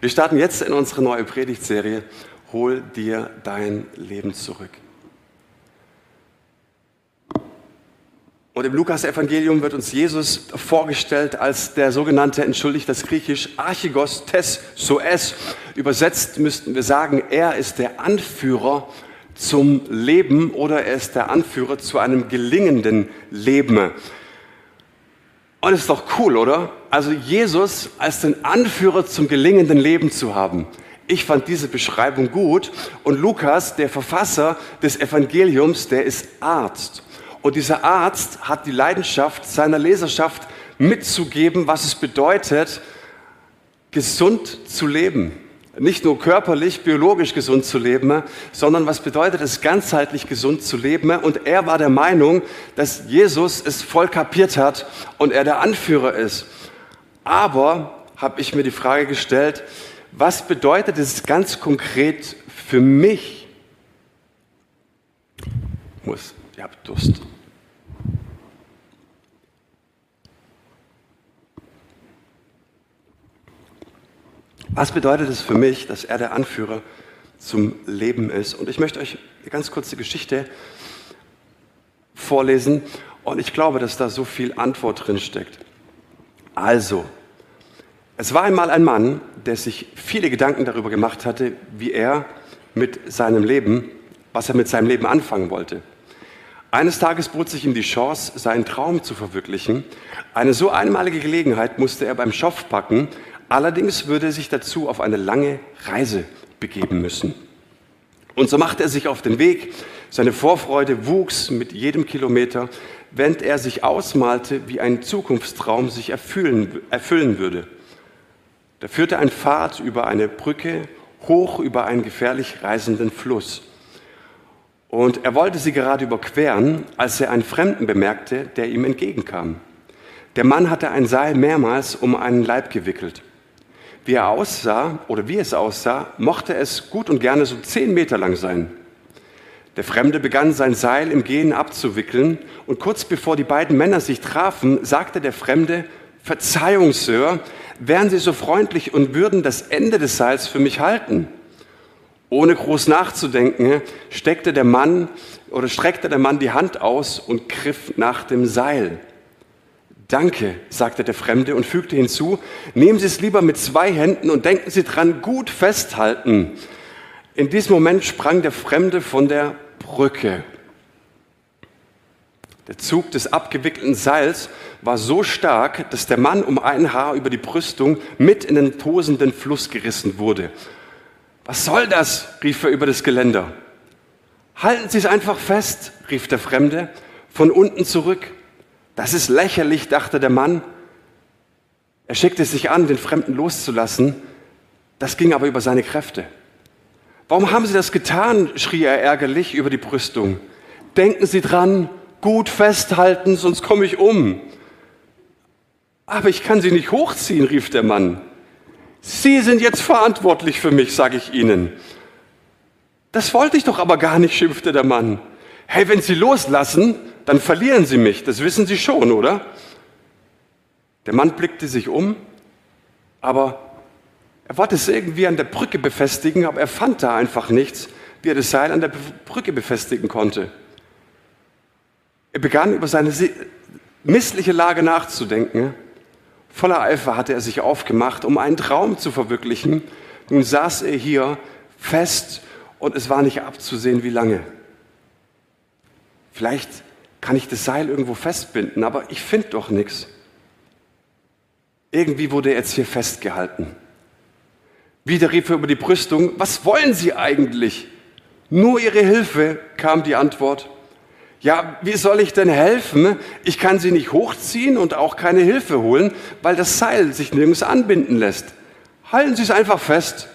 Wir starten jetzt in unsere neue Predigtserie Hol dir dein Leben zurück. Und im Lukas-Evangelium wird uns Jesus vorgestellt als der sogenannte, entschuldigt das Griechisch, Archigos tes soes. Übersetzt müssten wir sagen, er ist der Anführer zum Leben oder er ist der Anführer zu einem gelingenden Leben. Und es ist doch cool, oder? Also Jesus als den Anführer zum gelingenden Leben zu haben. Ich fand diese Beschreibung gut. Und Lukas, der Verfasser des Evangeliums, der ist Arzt. Und dieser Arzt hat die Leidenschaft, seiner Leserschaft mitzugeben, was es bedeutet, gesund zu leben. Nicht nur körperlich, biologisch gesund zu leben, sondern was bedeutet es, ganzheitlich gesund zu leben. Und er war der Meinung, dass Jesus es voll kapiert hat und er der Anführer ist. Aber habe ich mir die Frage gestellt, was bedeutet es ganz konkret für mich? Muss, ihr habt Durst. Was bedeutet es für mich, dass er der Anführer zum Leben ist? Und ich möchte euch eine ganz kurze Geschichte vorlesen. Und ich glaube, dass da so viel Antwort drin steckt. Also, es war einmal ein Mann, der sich viele Gedanken darüber gemacht hatte, wie er mit seinem Leben, was er mit seinem Leben anfangen wollte. Eines Tages bot sich ihm die Chance, seinen Traum zu verwirklichen. Eine so einmalige Gelegenheit musste er beim Schopf packen, Allerdings würde er sich dazu auf eine lange Reise begeben müssen. Und so machte er sich auf den Weg. Seine Vorfreude wuchs mit jedem Kilometer, während er sich ausmalte, wie ein Zukunftstraum sich erfüllen, erfüllen würde. Da führte ein Pfad über eine Brücke hoch über einen gefährlich reisenden Fluss. Und er wollte sie gerade überqueren, als er einen Fremden bemerkte, der ihm entgegenkam. Der Mann hatte ein Seil mehrmals um einen Leib gewickelt. Wie er aussah oder wie es aussah, mochte es gut und gerne so zehn Meter lang sein. Der Fremde begann sein Seil im Gehen abzuwickeln und kurz bevor die beiden Männer sich trafen, sagte der Fremde, Verzeihung, Sir, wären Sie so freundlich und würden das Ende des Seils für mich halten. Ohne groß nachzudenken, steckte der Mann oder streckte der Mann die Hand aus und griff nach dem Seil. Danke, sagte der Fremde und fügte hinzu, nehmen Sie es lieber mit zwei Händen und denken Sie dran, gut festhalten. In diesem Moment sprang der Fremde von der Brücke. Der Zug des abgewickelten Seils war so stark, dass der Mann um ein Haar über die Brüstung mit in den tosenden Fluss gerissen wurde. Was soll das? rief er über das Geländer. Halten Sie es einfach fest, rief der Fremde von unten zurück. Das ist lächerlich, dachte der Mann. Er schickte sich an, den Fremden loszulassen. Das ging aber über seine Kräfte. Warum haben Sie das getan? schrie er ärgerlich über die Brüstung. Denken Sie dran, gut festhalten, sonst komme ich um. Aber ich kann Sie nicht hochziehen, rief der Mann. Sie sind jetzt verantwortlich für mich, sage ich Ihnen. Das wollte ich doch aber gar nicht, schimpfte der Mann. Hey, wenn Sie loslassen, dann verlieren Sie mich. Das wissen Sie schon, oder? Der Mann blickte sich um, aber er wollte es irgendwie an der Brücke befestigen, aber er fand da einfach nichts, wie er das Seil an der Brücke befestigen konnte. Er begann über seine missliche Lage nachzudenken. Voller Eifer hatte er sich aufgemacht, um einen Traum zu verwirklichen. Nun saß er hier fest und es war nicht abzusehen, wie lange. Vielleicht kann ich das Seil irgendwo festbinden, aber ich finde doch nichts. Irgendwie wurde er jetzt hier festgehalten. Wieder rief er über die Brüstung, was wollen Sie eigentlich? Nur Ihre Hilfe, kam die Antwort. Ja, wie soll ich denn helfen? Ich kann Sie nicht hochziehen und auch keine Hilfe holen, weil das Seil sich nirgends anbinden lässt. Halten Sie es einfach fest,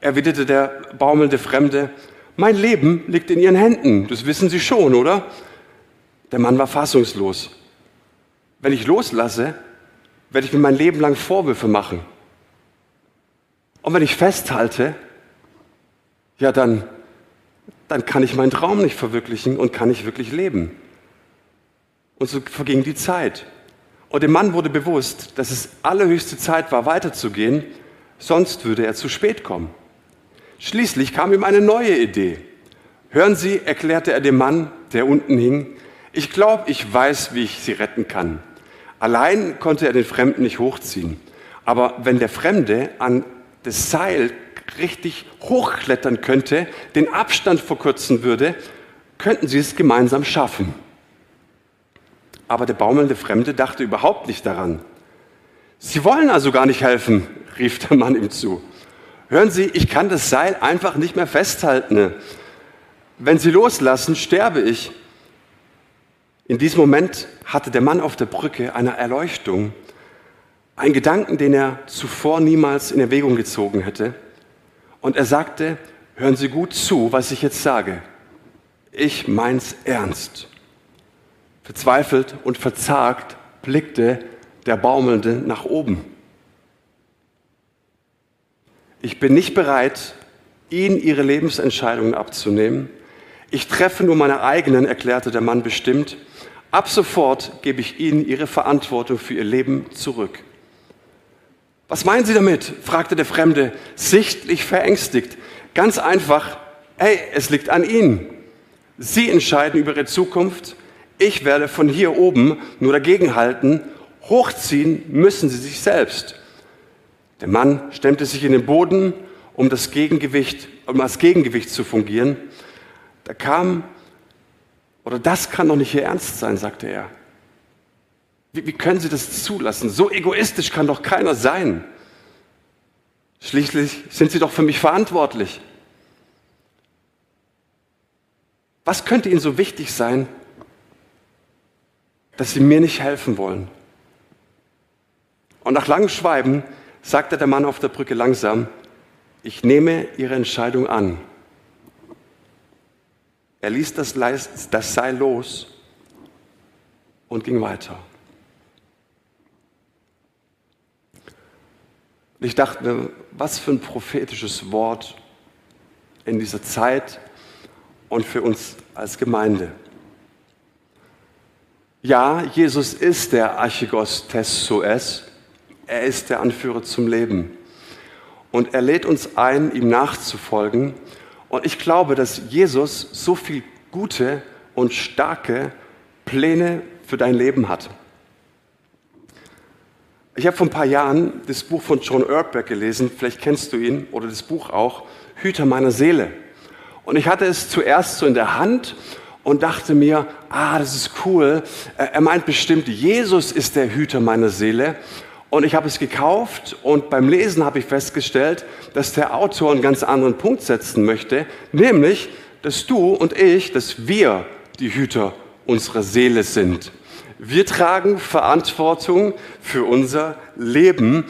erwiderte der baumelnde Fremde. Mein Leben liegt in Ihren Händen, das wissen Sie schon, oder? Der Mann war fassungslos. Wenn ich loslasse, werde ich mir mein Leben lang Vorwürfe machen. Und wenn ich festhalte, ja, dann, dann kann ich meinen Traum nicht verwirklichen und kann nicht wirklich leben. Und so verging die Zeit. Und dem Mann wurde bewusst, dass es allerhöchste Zeit war, weiterzugehen, sonst würde er zu spät kommen. Schließlich kam ihm eine neue Idee. Hören Sie, erklärte er dem Mann, der unten hing, ich glaube, ich weiß, wie ich Sie retten kann. Allein konnte er den Fremden nicht hochziehen. Aber wenn der Fremde an das Seil richtig hochklettern könnte, den Abstand verkürzen würde, könnten sie es gemeinsam schaffen. Aber der baumelnde Fremde dachte überhaupt nicht daran. Sie wollen also gar nicht helfen, rief der Mann ihm zu. Hören Sie, ich kann das Seil einfach nicht mehr festhalten. Wenn Sie loslassen, sterbe ich. In diesem Moment hatte der Mann auf der Brücke eine Erleuchtung, einen Gedanken, den er zuvor niemals in Erwägung gezogen hätte. Und er sagte, hören Sie gut zu, was ich jetzt sage. Ich mein's ernst. Verzweifelt und verzagt blickte der Baumelnde nach oben. Ich bin nicht bereit, Ihnen Ihre Lebensentscheidungen abzunehmen. Ich treffe nur meine eigenen, erklärte der Mann bestimmt. Ab sofort gebe ich Ihnen Ihre Verantwortung für Ihr Leben zurück. Was meinen Sie damit? fragte der Fremde, sichtlich verängstigt. Ganz einfach, hey, es liegt an Ihnen. Sie entscheiden über Ihre Zukunft. Ich werde von hier oben nur dagegenhalten. Hochziehen müssen Sie sich selbst. Der Mann stemmte sich in den Boden, um das Gegengewicht, um als Gegengewicht zu fungieren. Da kam, oder das kann doch nicht Ihr Ernst sein, sagte er. Wie, wie können Sie das zulassen? So egoistisch kann doch keiner sein. Schließlich sind Sie doch für mich verantwortlich. Was könnte Ihnen so wichtig sein, dass Sie mir nicht helfen wollen? Und nach langem Schweiben sagte der Mann auf der Brücke langsam, ich nehme Ihre Entscheidung an. Er ließ das, Seil los und ging weiter. Und ich dachte mir, was für ein prophetisches Wort in dieser Zeit und für uns als Gemeinde. Ja, Jesus ist der Archigos Tessoes. Er ist der Anführer zum Leben. Und er lädt uns ein, ihm nachzufolgen. Und ich glaube, dass Jesus so viel gute und starke Pläne für dein Leben hat. Ich habe vor ein paar Jahren das Buch von John Erdberg gelesen, vielleicht kennst du ihn oder das Buch auch, Hüter meiner Seele. Und ich hatte es zuerst so in der Hand und dachte mir, ah, das ist cool. Er meint bestimmt, Jesus ist der Hüter meiner Seele. Und ich habe es gekauft und beim Lesen habe ich festgestellt, dass der Autor einen ganz anderen Punkt setzen möchte, nämlich, dass du und ich, dass wir die Hüter unserer Seele sind. Wir tragen Verantwortung für unser Leben.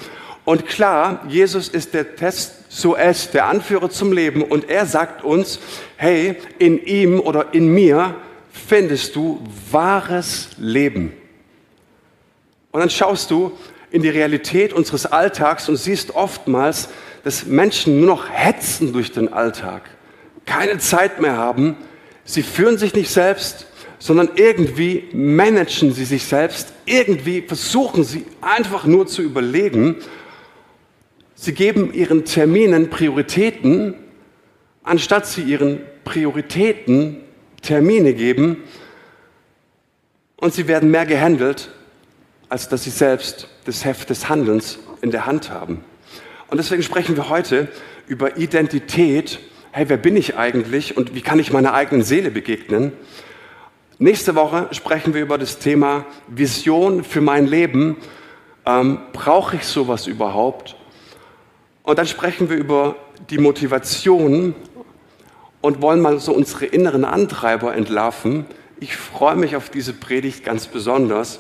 Und klar, Jesus ist der Test, es, der Anführer zum Leben. Und er sagt uns, hey, in ihm oder in mir findest du wahres Leben. Und dann schaust du in die Realität unseres Alltags und siehst oftmals, dass Menschen nur noch hetzen durch den Alltag, keine Zeit mehr haben, sie führen sich nicht selbst, sondern irgendwie managen sie sich selbst, irgendwie versuchen sie einfach nur zu überleben. Sie geben ihren Terminen Prioritäten, anstatt sie ihren Prioritäten Termine geben. Und sie werden mehr gehandelt, als dass sie selbst das Heft des Handelns in der Hand haben. Und deswegen sprechen wir heute über Identität. Hey, wer bin ich eigentlich und wie kann ich meiner eigenen Seele begegnen? Nächste Woche sprechen wir über das Thema Vision für mein Leben. Ähm, Brauche ich sowas überhaupt? Und dann sprechen wir über die Motivation und wollen mal so unsere inneren Antreiber entlarven. Ich freue mich auf diese Predigt ganz besonders.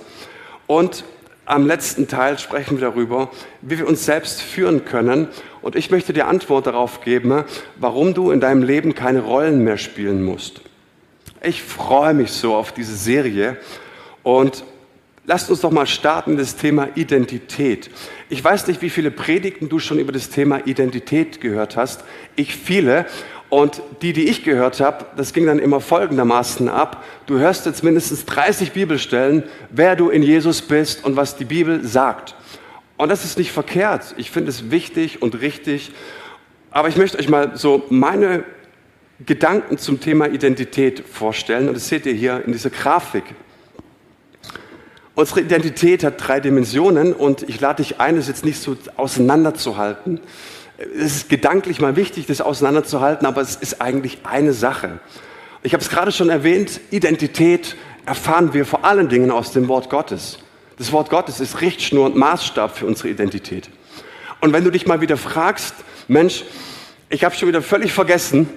Und am letzten Teil sprechen wir darüber, wie wir uns selbst führen können. Und ich möchte dir Antwort darauf geben, warum du in deinem Leben keine Rollen mehr spielen musst. Ich freue mich so auf diese Serie und lasst uns doch mal starten das Thema Identität. Ich weiß nicht, wie viele Predigten du schon über das Thema Identität gehört hast. Ich viele. Und die, die ich gehört habe, das ging dann immer folgendermaßen ab. Du hörst jetzt mindestens 30 Bibelstellen, wer du in Jesus bist und was die Bibel sagt. Und das ist nicht verkehrt. Ich finde es wichtig und richtig. Aber ich möchte euch mal so meine Gedanken zum Thema Identität vorstellen. Und das seht ihr hier in dieser Grafik. Unsere Identität hat drei Dimensionen und ich lade dich ein, es jetzt nicht so auseinanderzuhalten. Es ist gedanklich mal wichtig, das auseinanderzuhalten, aber es ist eigentlich eine Sache. Ich habe es gerade schon erwähnt, Identität erfahren wir vor allen Dingen aus dem Wort Gottes. Das Wort Gottes ist Richtschnur und Maßstab für unsere Identität. Und wenn du dich mal wieder fragst, Mensch, ich habe schon wieder völlig vergessen,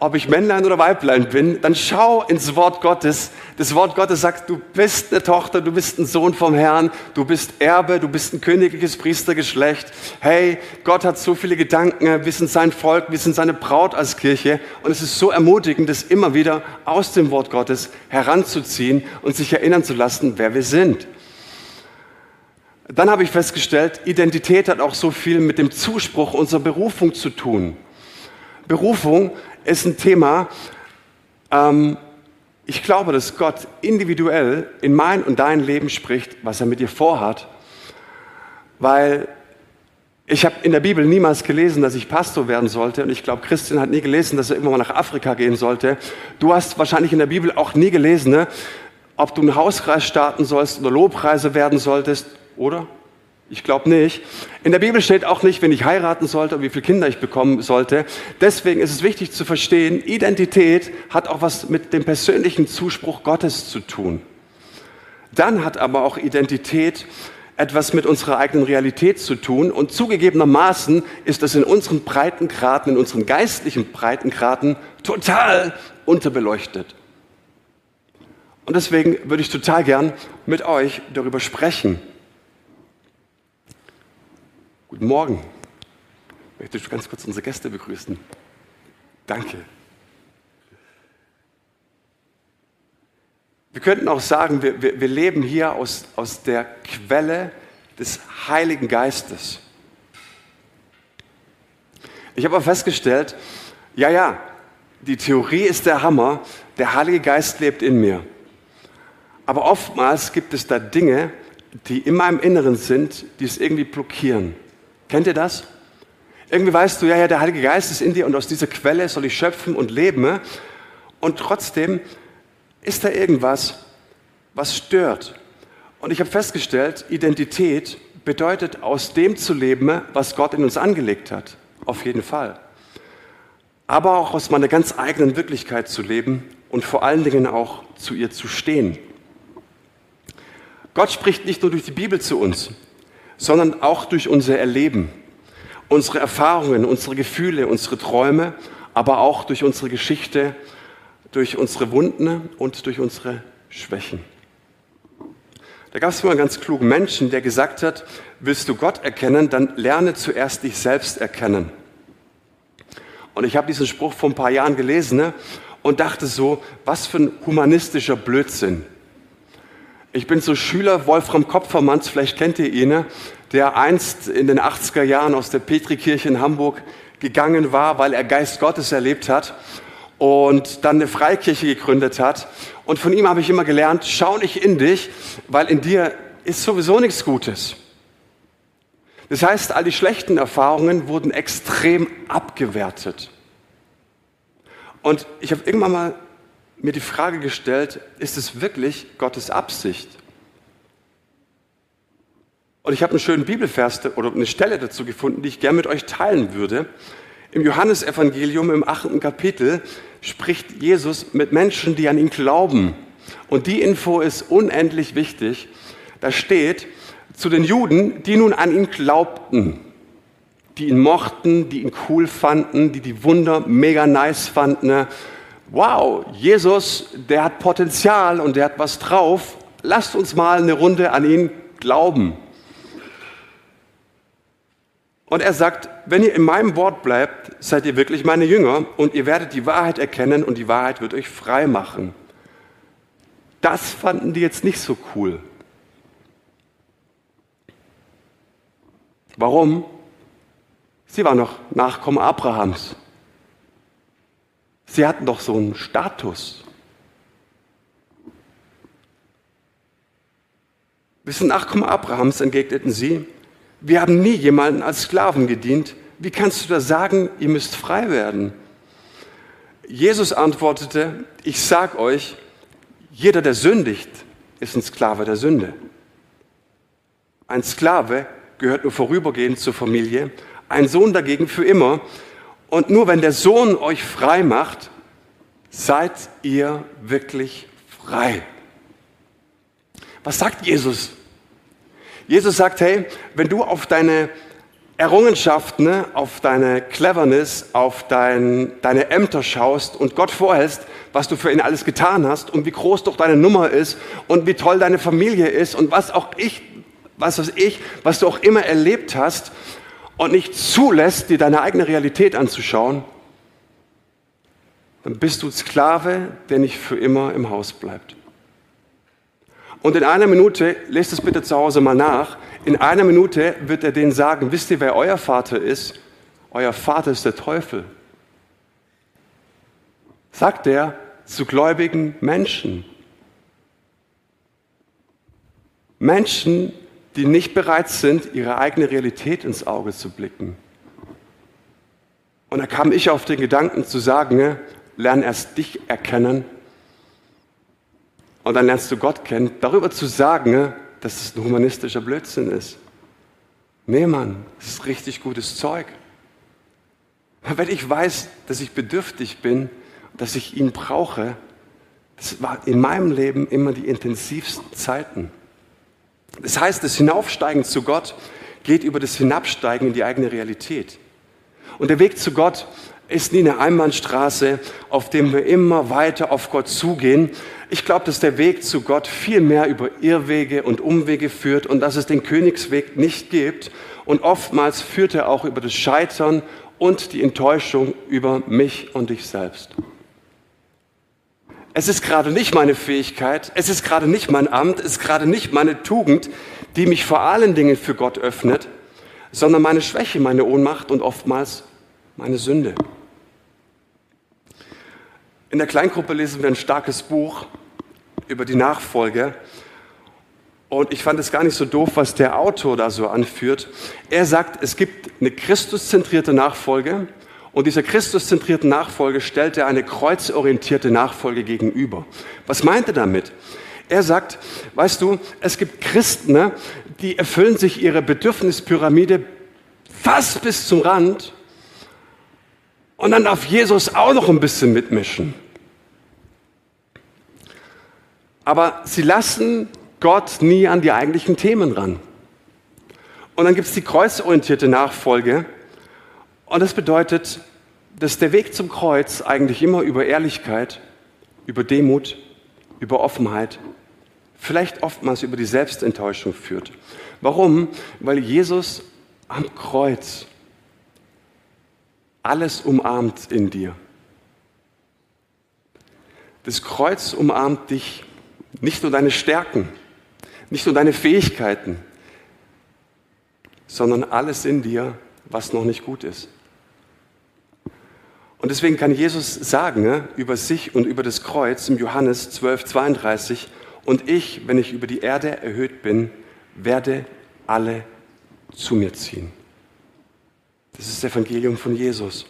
ob ich Männlein oder Weiblein bin, dann schau ins Wort Gottes. Das Wort Gottes sagt, du bist eine Tochter, du bist ein Sohn vom Herrn, du bist Erbe, du bist ein königliches Priestergeschlecht. Hey, Gott hat so viele Gedanken, wir sind sein Volk, wir sind seine Braut als Kirche. Und es ist so ermutigend, das immer wieder aus dem Wort Gottes heranzuziehen und sich erinnern zu lassen, wer wir sind. Dann habe ich festgestellt, Identität hat auch so viel mit dem Zuspruch unserer Berufung zu tun. Berufung ist ein Thema, ähm, ich glaube, dass Gott individuell in mein und dein Leben spricht, was er mit dir vorhat, weil ich habe in der Bibel niemals gelesen, dass ich Pastor werden sollte und ich glaube, Christian hat nie gelesen, dass er irgendwann mal nach Afrika gehen sollte. Du hast wahrscheinlich in der Bibel auch nie gelesen, ne, ob du einen Hauskreis starten sollst oder Lobpreise werden solltest, oder? Ich glaube nicht. In der Bibel steht auch nicht, wenn ich heiraten sollte und wie viele Kinder ich bekommen sollte. Deswegen ist es wichtig zu verstehen, Identität hat auch was mit dem persönlichen Zuspruch Gottes zu tun. Dann hat aber auch Identität etwas mit unserer eigenen Realität zu tun. Und zugegebenermaßen ist das in unseren Breitengraden, in unseren geistlichen Breitengraden total unterbeleuchtet. Und deswegen würde ich total gern mit euch darüber sprechen. Guten Morgen. Ich möchte ganz kurz unsere Gäste begrüßen. Danke. Wir könnten auch sagen, wir, wir, wir leben hier aus, aus der Quelle des Heiligen Geistes. Ich habe aber festgestellt, ja, ja, die Theorie ist der Hammer, der Heilige Geist lebt in mir. Aber oftmals gibt es da Dinge, die in meinem Inneren sind, die es irgendwie blockieren. Kennt ihr das? Irgendwie weißt du, ja, ja, der Heilige Geist ist in dir und aus dieser Quelle soll ich schöpfen und leben. Und trotzdem ist da irgendwas, was stört. Und ich habe festgestellt, Identität bedeutet, aus dem zu leben, was Gott in uns angelegt hat. Auf jeden Fall. Aber auch aus meiner ganz eigenen Wirklichkeit zu leben und vor allen Dingen auch zu ihr zu stehen. Gott spricht nicht nur durch die Bibel zu uns, sondern auch durch unser Erleben, unsere Erfahrungen, unsere Gefühle, unsere Träume, aber auch durch unsere Geschichte, durch unsere Wunden und durch unsere Schwächen. Da gab es mal einen ganz klugen Menschen, der gesagt hat, willst du Gott erkennen, dann lerne zuerst dich selbst erkennen. Und ich habe diesen Spruch vor ein paar Jahren gelesen ne, und dachte so, was für ein humanistischer Blödsinn. Ich bin so Schüler Wolfram Kopfermanns, vielleicht kennt ihr ihn, ne? der einst in den 80er Jahren aus der Petrikirche in Hamburg gegangen war, weil er Geist Gottes erlebt hat und dann eine Freikirche gegründet hat. Und von ihm habe ich immer gelernt, schau nicht in dich, weil in dir ist sowieso nichts Gutes. Das heißt, all die schlechten Erfahrungen wurden extrem abgewertet. Und ich habe irgendwann mal mir die Frage gestellt, ist es wirklich Gottes Absicht? Und ich habe einen schönen Bibelvers oder eine Stelle dazu gefunden, die ich gerne mit euch teilen würde. Im Johannesevangelium im achten Kapitel spricht Jesus mit Menschen, die an ihn glauben. Und die Info ist unendlich wichtig. Da steht, zu den Juden, die nun an ihn glaubten, die ihn mochten, die ihn cool fanden, die die Wunder mega nice fanden, wow, Jesus, der hat Potenzial und der hat was drauf, lasst uns mal eine Runde an ihn glauben. Und er sagt, wenn ihr in meinem Wort bleibt, seid ihr wirklich meine Jünger und ihr werdet die Wahrheit erkennen und die Wahrheit wird euch frei machen. Das fanden die jetzt nicht so cool. Warum? Sie waren noch Nachkommen Abrahams. Sie hatten doch so einen Status. Wir sind Nachkommen Abrahams, entgegneten sie. Wir haben nie jemanden als Sklaven gedient. Wie kannst du da sagen, ihr müsst frei werden? Jesus antwortete, ich sag euch, jeder, der sündigt, ist ein Sklave der Sünde. Ein Sklave gehört nur vorübergehend zur Familie, ein Sohn dagegen für immer. Und nur wenn der Sohn euch frei macht, seid ihr wirklich frei. Was sagt Jesus? Jesus sagt, hey, wenn du auf deine Errungenschaften, ne, auf deine Cleverness, auf dein, deine Ämter schaust und Gott vorhältst, was du für ihn alles getan hast und wie groß doch deine Nummer ist und wie toll deine Familie ist und was auch ich, was weiß ich, was du auch immer erlebt hast und nicht zulässt, dir deine eigene Realität anzuschauen, dann bist du Sklave, der nicht für immer im Haus bleibt. Und in einer Minute, lest es bitte zu Hause mal nach, in einer Minute wird er denen sagen, wisst ihr, wer euer Vater ist? Euer Vater ist der Teufel. Sagt er zu gläubigen Menschen. Menschen, die nicht bereit sind, ihre eigene Realität ins Auge zu blicken. Und da kam ich auf den Gedanken zu sagen, ne, lern erst dich erkennen und dann lernst du Gott kennen. Darüber zu sagen, ne, dass es ein humanistischer Blödsinn ist. Nee, Mann, das ist richtig gutes Zeug. Wenn ich weiß, dass ich bedürftig bin, dass ich ihn brauche, das war in meinem Leben immer die intensivsten Zeiten. Das heißt, das Hinaufsteigen zu Gott geht über das Hinabsteigen in die eigene Realität. Und der Weg zu Gott ist nie eine Einbahnstraße, auf dem wir immer weiter auf Gott zugehen, ich glaube, dass der Weg zu Gott viel mehr über Irrwege und Umwege führt und dass es den Königsweg nicht gibt. Und oftmals führt er auch über das Scheitern und die Enttäuschung über mich und dich selbst. Es ist gerade nicht meine Fähigkeit, es ist gerade nicht mein Amt, es ist gerade nicht meine Tugend, die mich vor allen Dingen für Gott öffnet, sondern meine Schwäche, meine Ohnmacht und oftmals meine Sünde. In der Kleingruppe lesen wir ein starkes Buch über die Nachfolge. Und ich fand es gar nicht so doof, was der Autor da so anführt. Er sagt, es gibt eine Christuszentrierte Nachfolge und dieser Christuszentrierten Nachfolge stellt er eine kreuzorientierte Nachfolge gegenüber. Was meint er damit? Er sagt, weißt du, es gibt Christen, ne, die erfüllen sich ihre Bedürfnispyramide fast bis zum Rand und dann darf Jesus auch noch ein bisschen mitmischen. aber sie lassen Gott nie an die eigentlichen Themen ran. Und dann gibt es die kreuzorientierte Nachfolge. Und das bedeutet, dass der Weg zum Kreuz eigentlich immer über Ehrlichkeit, über Demut, über Offenheit, vielleicht oftmals über die Selbstenttäuschung führt. Warum? Weil Jesus am Kreuz alles umarmt in dir. Das Kreuz umarmt dich nicht nur deine Stärken, nicht nur deine Fähigkeiten, sondern alles in dir, was noch nicht gut ist. Und deswegen kann Jesus sagen ne, über sich und über das Kreuz im Johannes 12, 32, und ich, wenn ich über die Erde erhöht bin, werde alle zu mir ziehen. Das ist das Evangelium von Jesus.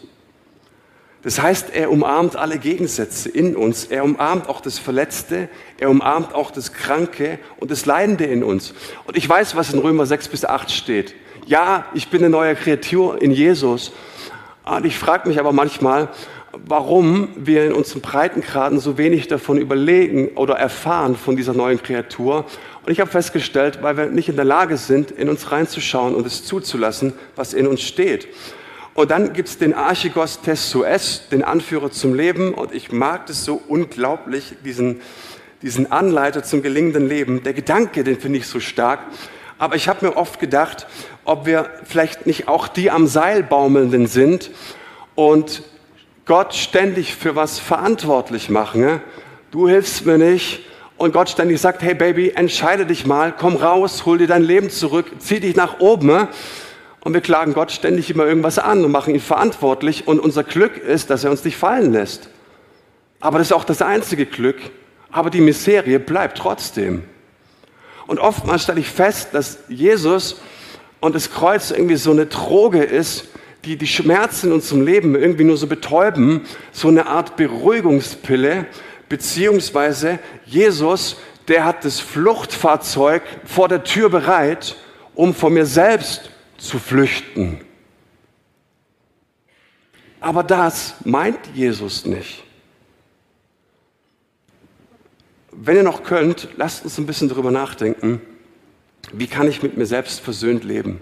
Das heißt, er umarmt alle Gegensätze in uns. Er umarmt auch das Verletzte, er umarmt auch das Kranke und das Leidende in uns. Und ich weiß, was in Römer 6 bis 8 steht. Ja, ich bin eine neue Kreatur in Jesus. Und ich frage mich aber manchmal, warum wir in unseren Breitengraden so wenig davon überlegen oder erfahren von dieser neuen Kreatur. Und ich habe festgestellt, weil wir nicht in der Lage sind, in uns reinzuschauen und es zuzulassen, was in uns steht. Und dann gibt es den Archigos Tessues, den Anführer zum Leben. Und ich mag das so unglaublich, diesen, diesen Anleiter zum gelingenden Leben. Der Gedanke, den finde ich so stark. Aber ich habe mir oft gedacht, ob wir vielleicht nicht auch die am Seil baumelnden sind und Gott ständig für was verantwortlich machen. Ne? Du hilfst mir nicht. Und Gott ständig sagt, hey Baby, entscheide dich mal, komm raus, hol dir dein Leben zurück, zieh dich nach oben. Ne? Und wir klagen Gott ständig immer irgendwas an und machen ihn verantwortlich. Und unser Glück ist, dass er uns nicht fallen lässt. Aber das ist auch das einzige Glück. Aber die Miserie bleibt trotzdem. Und oftmals stelle ich fest, dass Jesus und das Kreuz irgendwie so eine Droge ist, die die Schmerzen in unserem Leben irgendwie nur so betäuben, so eine Art Beruhigungspille, beziehungsweise Jesus, der hat das Fluchtfahrzeug vor der Tür bereit, um vor mir selbst zu flüchten. Aber das meint Jesus nicht. Wenn ihr noch könnt, lasst uns ein bisschen darüber nachdenken, wie kann ich mit mir selbst versöhnt leben?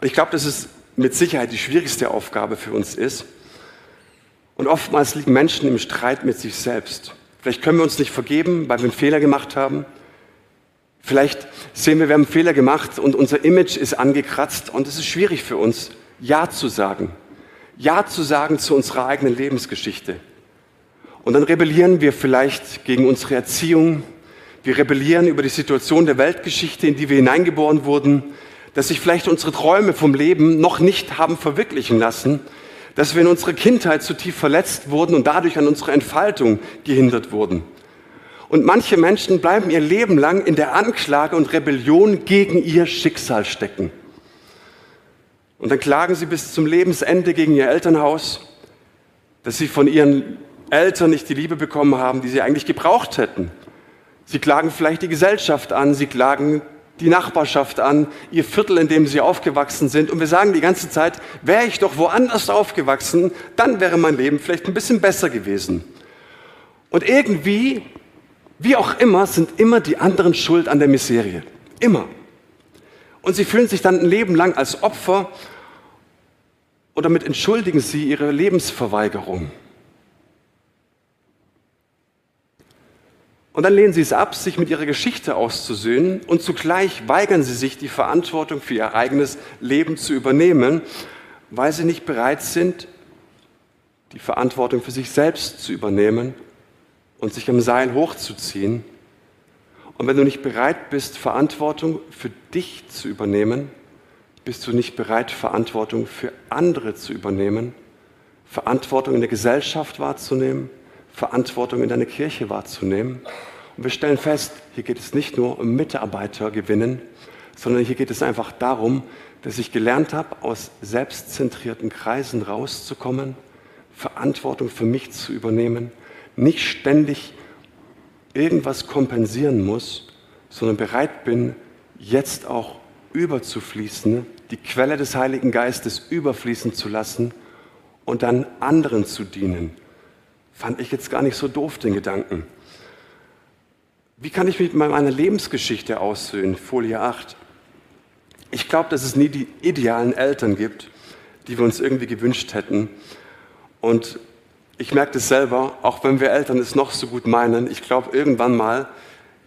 Und ich glaube, dass es mit Sicherheit die schwierigste Aufgabe für uns ist. Und oftmals liegen Menschen im Streit mit sich selbst. Vielleicht können wir uns nicht vergeben, weil wir einen Fehler gemacht haben. Vielleicht sehen wir, wir haben einen Fehler gemacht und unser Image ist angekratzt und es ist schwierig für uns, Ja zu sagen. Ja zu sagen zu unserer eigenen Lebensgeschichte. Und dann rebellieren wir vielleicht gegen unsere Erziehung. Wir rebellieren über die Situation der Weltgeschichte, in die wir hineingeboren wurden dass sich vielleicht unsere Träume vom Leben noch nicht haben verwirklichen lassen, dass wir in unserer Kindheit zu tief verletzt wurden und dadurch an unserer Entfaltung gehindert wurden. Und manche Menschen bleiben ihr Leben lang in der Anklage und Rebellion gegen ihr Schicksal stecken. Und dann klagen sie bis zum Lebensende gegen ihr Elternhaus, dass sie von ihren Eltern nicht die Liebe bekommen haben, die sie eigentlich gebraucht hätten. Sie klagen vielleicht die Gesellschaft an, sie klagen die Nachbarschaft an, ihr Viertel, in dem sie aufgewachsen sind. Und wir sagen die ganze Zeit, wäre ich doch woanders aufgewachsen, dann wäre mein Leben vielleicht ein bisschen besser gewesen. Und irgendwie, wie auch immer, sind immer die anderen schuld an der Miserie. Immer. Und sie fühlen sich dann ein Leben lang als Opfer und damit entschuldigen sie ihre Lebensverweigerung. Und dann lehnen sie es ab, sich mit ihrer Geschichte auszusöhnen und zugleich weigern sie sich, die Verantwortung für ihr eigenes Leben zu übernehmen, weil sie nicht bereit sind, die Verantwortung für sich selbst zu übernehmen und sich am Seil hochzuziehen. Und wenn du nicht bereit bist, Verantwortung für dich zu übernehmen, bist du nicht bereit, Verantwortung für andere zu übernehmen, Verantwortung in der Gesellschaft wahrzunehmen, Verantwortung in deiner Kirche wahrzunehmen. Und wir stellen fest, hier geht es nicht nur um Mitarbeiter gewinnen, sondern hier geht es einfach darum, dass ich gelernt habe, aus selbstzentrierten Kreisen rauszukommen, Verantwortung für mich zu übernehmen, nicht ständig irgendwas kompensieren muss, sondern bereit bin, jetzt auch überzufließen, die Quelle des Heiligen Geistes überfließen zu lassen und dann anderen zu dienen, Fand ich jetzt gar nicht so doof, den Gedanken. Wie kann ich mich mit meiner Lebensgeschichte aussöhnen? Folie 8. Ich glaube, dass es nie die idealen Eltern gibt, die wir uns irgendwie gewünscht hätten. Und ich merke das selber, auch wenn wir Eltern es noch so gut meinen, ich glaube, irgendwann mal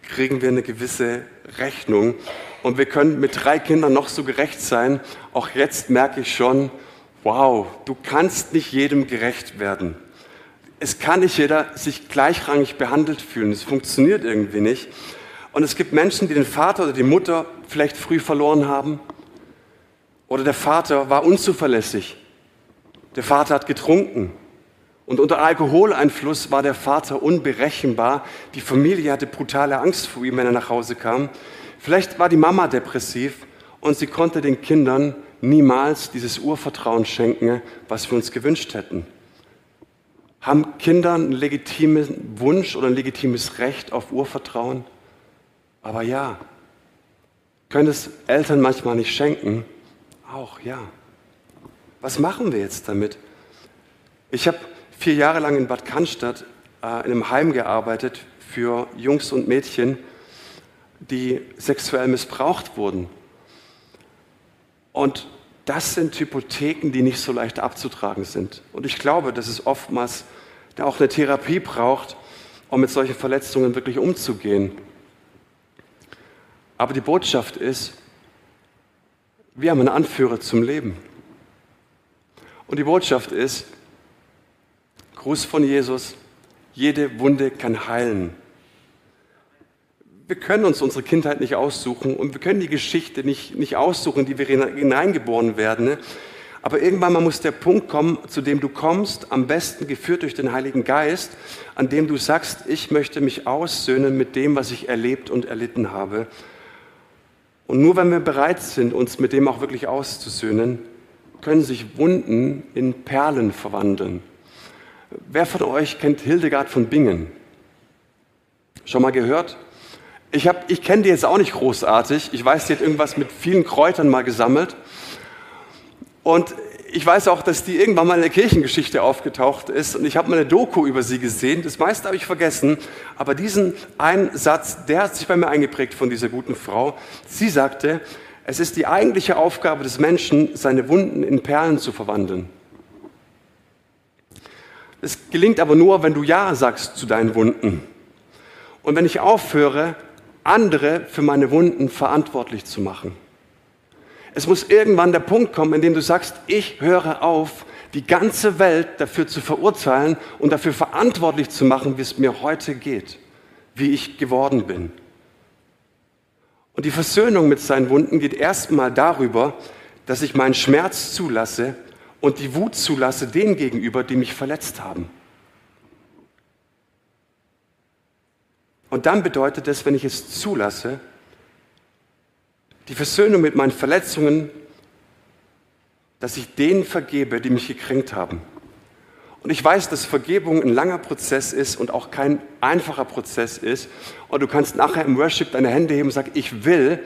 kriegen wir eine gewisse Rechnung. Und wir können mit drei Kindern noch so gerecht sein. Auch jetzt merke ich schon, wow, du kannst nicht jedem gerecht werden es kann nicht jeder sich gleichrangig behandelt fühlen. Es funktioniert irgendwie nicht. Und es gibt Menschen, die den Vater oder die Mutter vielleicht früh verloren haben. Oder der Vater war unzuverlässig. Der Vater hat getrunken. Und unter Alkoholeinfluss war der Vater unberechenbar. Die Familie hatte brutale Angst vor ihm, wenn er nach Hause kam. Vielleicht war die Mama depressiv und sie konnte den Kindern niemals dieses Urvertrauen schenken, was wir uns gewünscht hätten. Haben Kinder einen legitimen Wunsch oder ein legitimes Recht auf Urvertrauen? Aber ja. Können es Eltern manchmal nicht schenken? Auch ja. Was machen wir jetzt damit? Ich habe vier Jahre lang in Bad Cannstatt äh, in einem Heim gearbeitet für Jungs und Mädchen, die sexuell missbraucht wurden. Und das sind Hypotheken, die nicht so leicht abzutragen sind. Und ich glaube, dass es oftmals auch eine Therapie braucht, um mit solchen Verletzungen wirklich umzugehen. Aber die Botschaft ist, wir haben einen Anführer zum Leben. Und die Botschaft ist, Gruß von Jesus, jede Wunde kann heilen wir können uns unsere Kindheit nicht aussuchen und wir können die Geschichte nicht, nicht aussuchen, die wir hineingeboren werden. Ne? Aber irgendwann mal muss der Punkt kommen, zu dem du kommst, am besten geführt durch den Heiligen Geist, an dem du sagst, ich möchte mich aussöhnen mit dem, was ich erlebt und erlitten habe. Und nur wenn wir bereit sind, uns mit dem auch wirklich auszusöhnen, können sich Wunden in Perlen verwandeln. Wer von euch kennt Hildegard von Bingen? Schon mal gehört? Ich, hab, ich kenne die jetzt auch nicht großartig. Ich weiß, die hat irgendwas mit vielen Kräutern mal gesammelt. Und ich weiß auch, dass die irgendwann mal in der Kirchengeschichte aufgetaucht ist. Und ich habe mal eine Doku über sie gesehen. Das meiste habe ich vergessen. Aber diesen einen Satz, der hat sich bei mir eingeprägt von dieser guten Frau. Sie sagte, es ist die eigentliche Aufgabe des Menschen, seine Wunden in Perlen zu verwandeln. Es gelingt aber nur, wenn du Ja sagst zu deinen Wunden. Und wenn ich aufhöre, andere für meine Wunden verantwortlich zu machen. Es muss irgendwann der Punkt kommen, in dem du sagst, ich höre auf, die ganze Welt dafür zu verurteilen und dafür verantwortlich zu machen, wie es mir heute geht, wie ich geworden bin. Und die Versöhnung mit seinen Wunden geht erstmal darüber, dass ich meinen Schmerz zulasse und die Wut zulasse denen gegenüber, die mich verletzt haben. Und dann bedeutet es, wenn ich es zulasse, die Versöhnung mit meinen Verletzungen, dass ich denen vergebe, die mich gekränkt haben. Und ich weiß, dass Vergebung ein langer Prozess ist und auch kein einfacher Prozess ist. Und du kannst nachher im Worship deine Hände heben und sagen, ich will,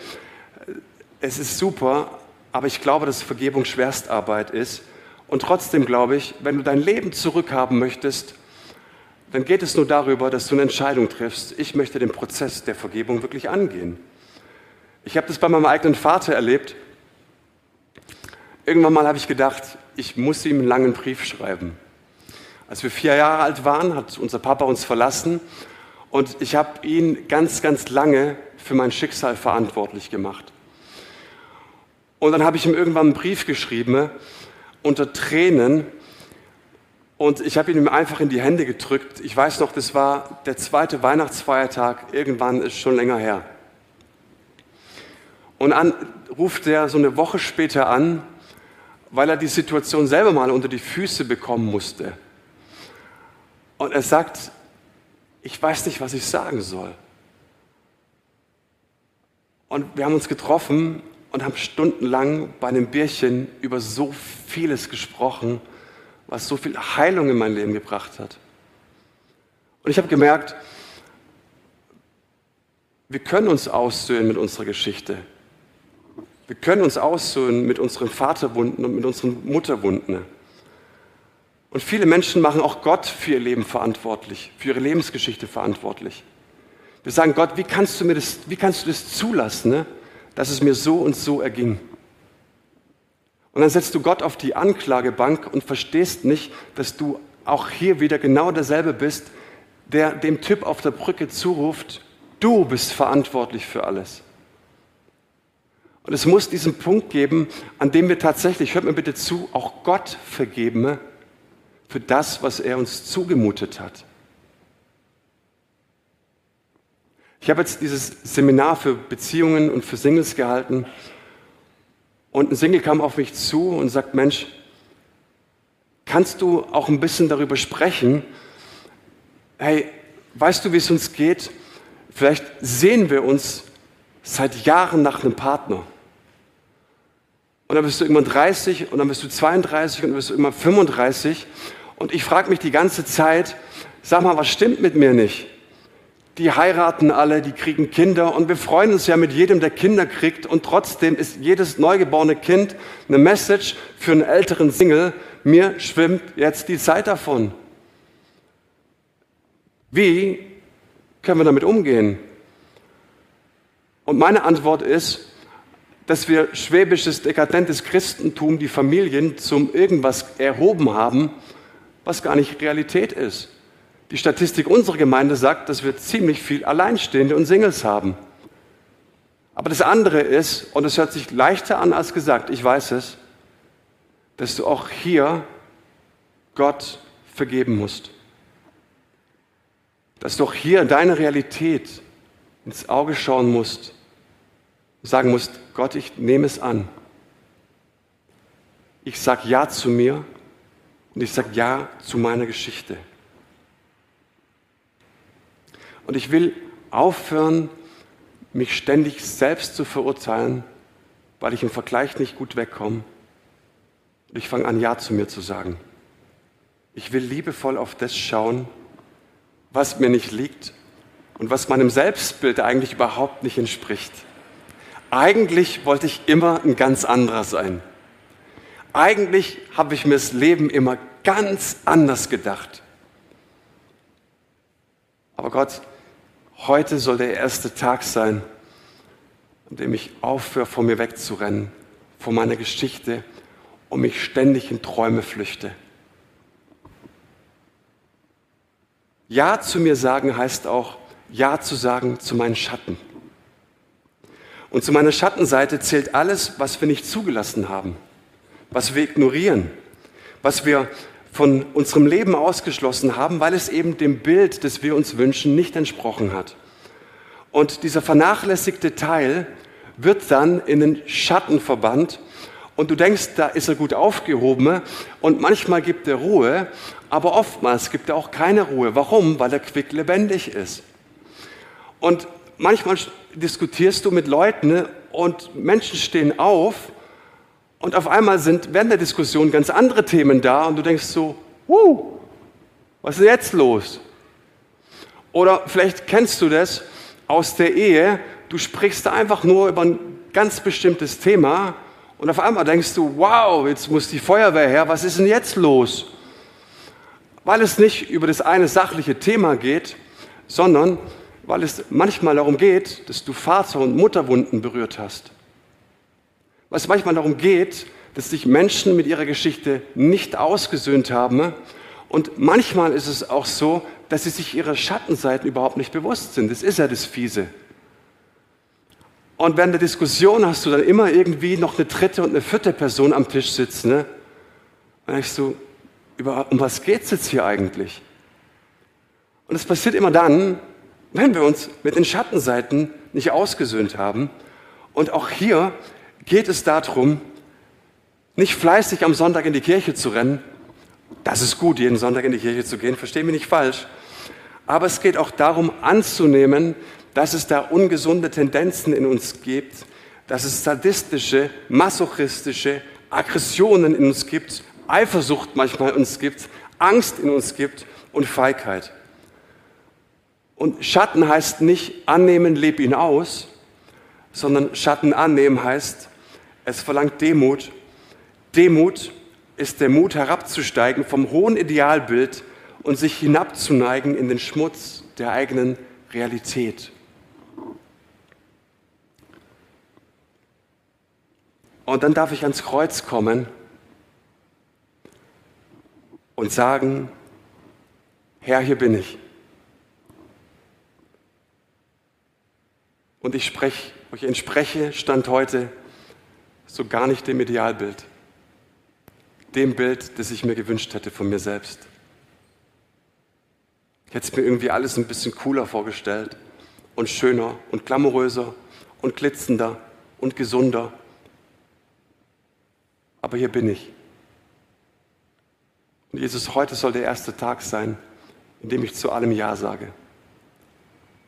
es ist super, aber ich glaube, dass Vergebung Schwerstarbeit ist. Und trotzdem glaube ich, wenn du dein Leben zurückhaben möchtest, dann geht es nur darüber, dass du eine Entscheidung triffst. Ich möchte den Prozess der Vergebung wirklich angehen. Ich habe das bei meinem eigenen Vater erlebt. Irgendwann mal habe ich gedacht, ich muss ihm einen langen Brief schreiben. Als wir vier Jahre alt waren, hat unser Papa uns verlassen und ich habe ihn ganz, ganz lange für mein Schicksal verantwortlich gemacht. Und dann habe ich ihm irgendwann einen Brief geschrieben unter Tränen und ich habe ihn ihm einfach in die Hände gedrückt. Ich weiß noch, das war der zweite Weihnachtsfeiertag, irgendwann ist schon länger her. Und dann ruft er so eine Woche später an, weil er die Situation selber mal unter die Füße bekommen musste. Und er sagt, ich weiß nicht, was ich sagen soll. Und wir haben uns getroffen und haben stundenlang bei einem Bierchen über so vieles gesprochen, was so viel Heilung in mein Leben gebracht hat. Und ich habe gemerkt, wir können uns aussöhnen mit unserer Geschichte. Wir können uns aussöhnen mit unseren Vaterwunden und mit unseren Mutterwunden. Und viele Menschen machen auch Gott für ihr Leben verantwortlich, für ihre Lebensgeschichte verantwortlich. Wir sagen, Gott, wie kannst du mir das, wie kannst du das zulassen, ne, dass es mir so und so erging? Und dann setzt du Gott auf die Anklagebank und verstehst nicht, dass du auch hier wieder genau derselbe bist, der dem Typ auf der Brücke zuruft, du bist verantwortlich für alles. Und es muss diesen Punkt geben, an dem wir tatsächlich, hört mir bitte zu, auch Gott vergeben für das, was er uns zugemutet hat. Ich habe jetzt dieses Seminar für Beziehungen und für Singles gehalten und ein Single kam auf mich zu und sagt, Mensch, kannst du auch ein bisschen darüber sprechen? Hey, weißt du, wie es uns geht? Vielleicht sehen wir uns seit Jahren nach einem Partner. Und dann bist du irgendwann 30 und dann bist du 32 und dann bist du irgendwann 35. Und ich frage mich die ganze Zeit, sag mal, was stimmt mit mir nicht? Die heiraten alle, die kriegen Kinder und wir freuen uns ja mit jedem, der Kinder kriegt. Und trotzdem ist jedes neugeborene Kind eine Message für einen älteren Single. Mir schwimmt jetzt die Zeit davon. Wie können wir damit umgehen? Und meine Antwort ist, dass wir schwäbisches, dekadentes Christentum die Familien zum irgendwas erhoben haben, was gar nicht Realität ist. Die Statistik unserer Gemeinde sagt, dass wir ziemlich viel Alleinstehende und Singles haben. Aber das andere ist, und es hört sich leichter an als gesagt, ich weiß es, dass du auch hier Gott vergeben musst. Dass du auch hier deine Realität ins Auge schauen musst und sagen musst, Gott, ich nehme es an. Ich sage Ja zu mir und ich sage Ja zu meiner Geschichte. Und ich will aufhören, mich ständig selbst zu verurteilen, weil ich im Vergleich nicht gut wegkomme. Und ich fange an, Ja zu mir zu sagen. Ich will liebevoll auf das schauen, was mir nicht liegt und was meinem Selbstbild eigentlich überhaupt nicht entspricht. Eigentlich wollte ich immer ein ganz anderer sein. Eigentlich habe ich mir das Leben immer ganz anders gedacht. Aber Gott, heute soll der erste Tag sein, an dem ich aufhöre, vor mir wegzurennen, vor meiner Geschichte und mich ständig in Träume flüchte. Ja zu mir sagen heißt auch Ja zu sagen zu meinen Schatten. Und zu meiner Schattenseite zählt alles, was wir nicht zugelassen haben, was wir ignorieren, was wir von unserem Leben ausgeschlossen haben, weil es eben dem Bild, das wir uns wünschen, nicht entsprochen hat. Und dieser vernachlässigte Teil wird dann in den Schatten verbannt und du denkst, da ist er gut aufgehoben und manchmal gibt er Ruhe, aber oftmals gibt er auch keine Ruhe. Warum? Weil er quicklebendig ist. Und manchmal diskutierst du mit Leuten und Menschen stehen auf und auf einmal sind während der Diskussion ganz andere Themen da und du denkst so, Wuh, was ist jetzt los? Oder vielleicht kennst du das aus der Ehe, du sprichst einfach nur über ein ganz bestimmtes Thema und auf einmal denkst du, wow, jetzt muss die Feuerwehr her, was ist denn jetzt los? Weil es nicht über das eine sachliche Thema geht, sondern weil es manchmal darum geht, dass du Vater- und Mutterwunden berührt hast. Es manchmal darum geht, dass sich Menschen mit ihrer Geschichte nicht ausgesöhnt haben. Und manchmal ist es auch so, dass sie sich ihrer Schattenseiten überhaupt nicht bewusst sind. Das ist ja das Fiese. Und während der Diskussion hast du dann immer irgendwie noch eine dritte und eine vierte Person am Tisch sitzen. Ne? Und ich so, über, um was geht es jetzt hier eigentlich? Und es passiert immer dann, wenn wir uns mit den Schattenseiten nicht ausgesöhnt haben. Und auch hier geht es darum, nicht fleißig am Sonntag in die Kirche zu rennen. Das ist gut, jeden Sonntag in die Kirche zu gehen, verstehe mich nicht falsch. Aber es geht auch darum anzunehmen, dass es da ungesunde Tendenzen in uns gibt, dass es sadistische, masochistische Aggressionen in uns gibt, Eifersucht manchmal in uns gibt, Angst in uns gibt und Feigheit. Und Schatten heißt nicht annehmen, leb ihn aus, sondern Schatten annehmen heißt, es verlangt Demut. Demut ist der Mut herabzusteigen vom hohen Idealbild und sich hinabzuneigen in den Schmutz der eigenen Realität. Und dann darf ich ans Kreuz kommen und sagen, Herr, hier bin ich. Und ich spreche, ich entspreche Stand heute so gar nicht dem Idealbild, dem Bild, das ich mir gewünscht hätte von mir selbst. Ich hätte es mir irgendwie alles ein bisschen cooler vorgestellt und schöner und glamouröser und glitzender und gesunder aber hier bin ich. Und Jesus, heute soll der erste Tag sein, in dem ich zu allem Ja sage.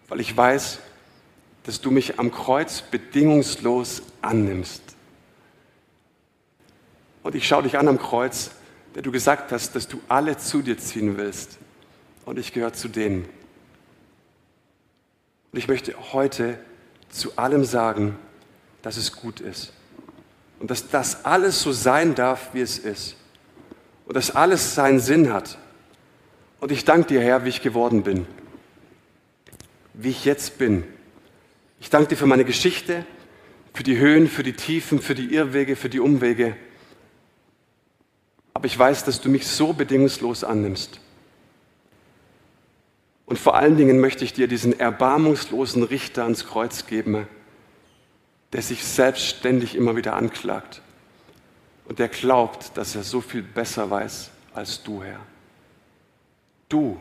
Weil ich weiß, dass du mich am Kreuz bedingungslos annimmst. Und ich schaue dich an am Kreuz, der du gesagt hast, dass du alle zu dir ziehen willst. Und ich gehöre zu denen. Und ich möchte heute zu allem sagen, dass es gut ist. Und dass das alles so sein darf, wie es ist. Und dass alles seinen Sinn hat. Und ich danke dir, Herr, wie ich geworden bin. Wie ich jetzt bin. Ich danke dir für meine Geschichte, für die Höhen, für die Tiefen, für die Irrwege, für die Umwege. Aber ich weiß, dass du mich so bedingungslos annimmst. Und vor allen Dingen möchte ich dir diesen erbarmungslosen Richter ans Kreuz geben, der sich selbstständig immer wieder anklagt und der glaubt, dass er so viel besser weiß als du, Herr. Du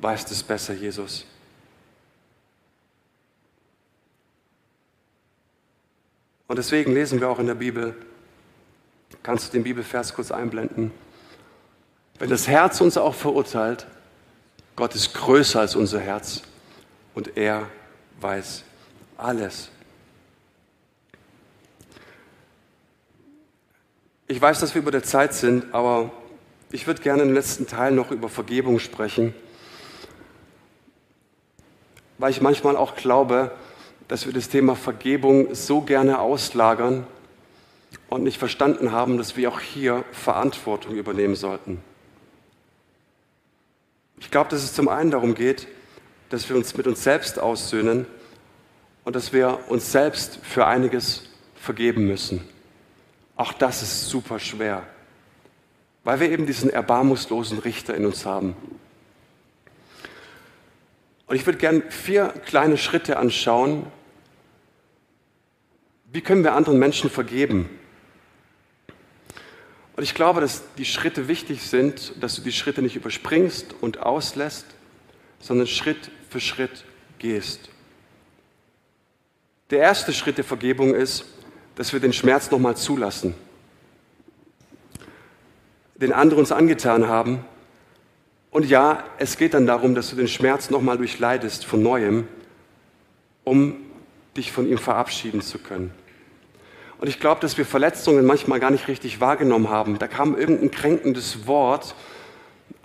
weißt es besser, Jesus. Und deswegen lesen wir auch in der Bibel, kannst du den Bibelvers kurz einblenden, wenn das Herz uns auch verurteilt, Gott ist größer als unser Herz und er weiß alles. Ich weiß, dass wir über der Zeit sind, aber ich würde gerne im letzten Teil noch über Vergebung sprechen, weil ich manchmal auch glaube, dass wir das Thema Vergebung so gerne auslagern und nicht verstanden haben, dass wir auch hier Verantwortung übernehmen sollten. Ich glaube, dass es zum einen darum geht, dass wir uns mit uns selbst aussöhnen und dass wir uns selbst für einiges vergeben müssen. Auch das ist super schwer, weil wir eben diesen erbarmungslosen Richter in uns haben. Und ich würde gerne vier kleine Schritte anschauen. Wie können wir anderen Menschen vergeben? Und ich glaube, dass die Schritte wichtig sind, dass du die Schritte nicht überspringst und auslässt, sondern Schritt für Schritt gehst. Der erste Schritt der Vergebung ist, dass wir den Schmerz nochmal zulassen, den andere uns angetan haben. Und ja, es geht dann darum, dass du den Schmerz nochmal durchleidest von neuem, um dich von ihm verabschieden zu können. Und ich glaube, dass wir Verletzungen manchmal gar nicht richtig wahrgenommen haben. Da kam irgendein kränkendes Wort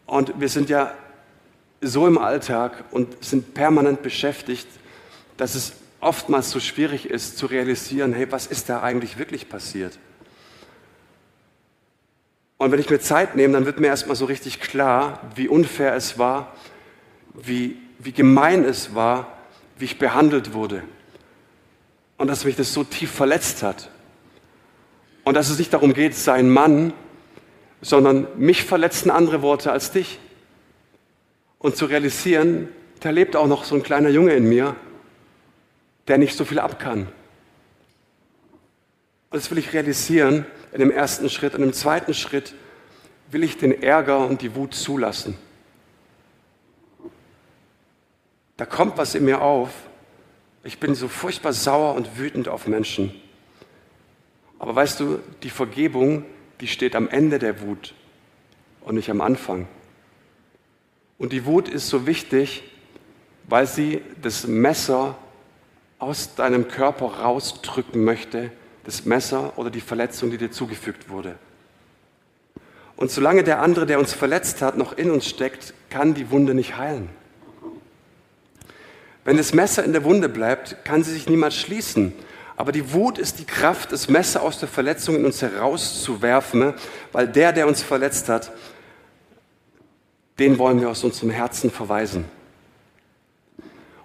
und wir sind ja so im Alltag und sind permanent beschäftigt, dass es oftmals so schwierig ist zu realisieren, hey, was ist da eigentlich wirklich passiert? Und wenn ich mir Zeit nehme, dann wird mir erstmal so richtig klar, wie unfair es war, wie, wie gemein es war, wie ich behandelt wurde. Und dass mich das so tief verletzt hat. Und dass es nicht darum geht, sei ein Mann, sondern mich verletzen andere Worte als dich. Und zu realisieren, da lebt auch noch so ein kleiner Junge in mir, der nicht so viel ab kann. Und das will ich realisieren in dem ersten Schritt. Und im zweiten Schritt will ich den Ärger und die Wut zulassen. Da kommt was in mir auf. Ich bin so furchtbar sauer und wütend auf Menschen. Aber weißt du, die Vergebung, die steht am Ende der Wut und nicht am Anfang. Und die Wut ist so wichtig, weil sie das Messer aus deinem Körper rausdrücken möchte, das Messer oder die Verletzung, die dir zugefügt wurde. Und solange der andere, der uns verletzt hat, noch in uns steckt, kann die Wunde nicht heilen. Wenn das Messer in der Wunde bleibt, kann sie sich niemals schließen. Aber die Wut ist die Kraft, das Messer aus der Verletzung in uns herauszuwerfen, weil der, der uns verletzt hat, den wollen wir aus unserem Herzen verweisen.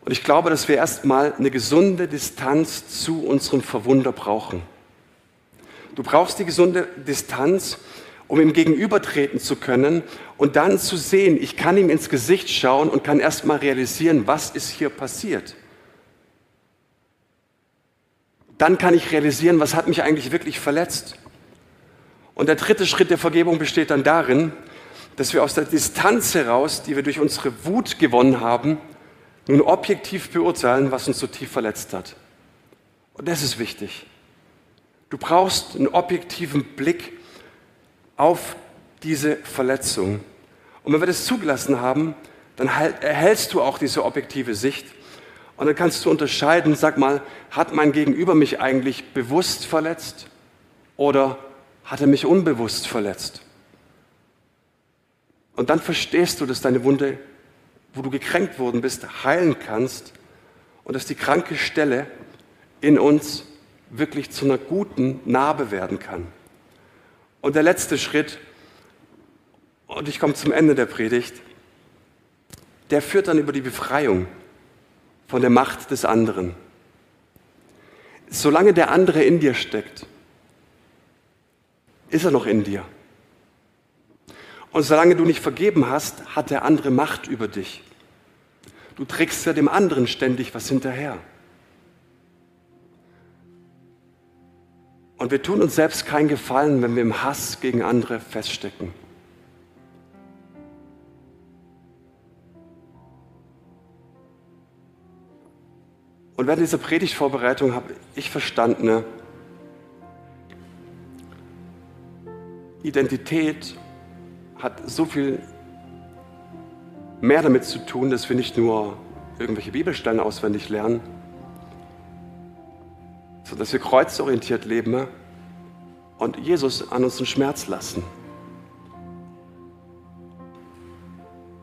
Und ich glaube, dass wir erstmal eine gesunde Distanz zu unserem Verwunder brauchen. Du brauchst die gesunde Distanz, um ihm gegenübertreten zu können und dann zu sehen, ich kann ihm ins Gesicht schauen und kann erstmal realisieren, was ist hier passiert. Dann kann ich realisieren, was hat mich eigentlich wirklich verletzt. Und der dritte Schritt der Vergebung besteht dann darin, dass wir aus der Distanz heraus, die wir durch unsere Wut gewonnen haben, nun objektiv beurteilen, was uns so tief verletzt hat. Und das ist wichtig. Du brauchst einen objektiven Blick auf diese Verletzung. Und wenn wir das zugelassen haben, dann erhältst du auch diese objektive Sicht. Und dann kannst du unterscheiden, sag mal, hat mein Gegenüber mich eigentlich bewusst verletzt oder hat er mich unbewusst verletzt? Und dann verstehst du, dass deine Wunde wo du gekränkt worden bist, heilen kannst und dass die kranke Stelle in uns wirklich zu einer guten Narbe werden kann. Und der letzte Schritt, und ich komme zum Ende der Predigt, der führt dann über die Befreiung von der Macht des anderen. Solange der andere in dir steckt, ist er noch in dir. Und solange du nicht vergeben hast, hat der andere Macht über dich. Du trägst ja dem anderen ständig was hinterher. Und wir tun uns selbst keinen Gefallen, wenn wir im Hass gegen andere feststecken. Und während dieser Predigtvorbereitung habe ich verstanden, ne, Identität hat so viel mehr damit zu tun, dass wir nicht nur irgendwelche Bibelstellen auswendig lernen, sodass wir kreuzorientiert leben und Jesus an uns den Schmerz lassen.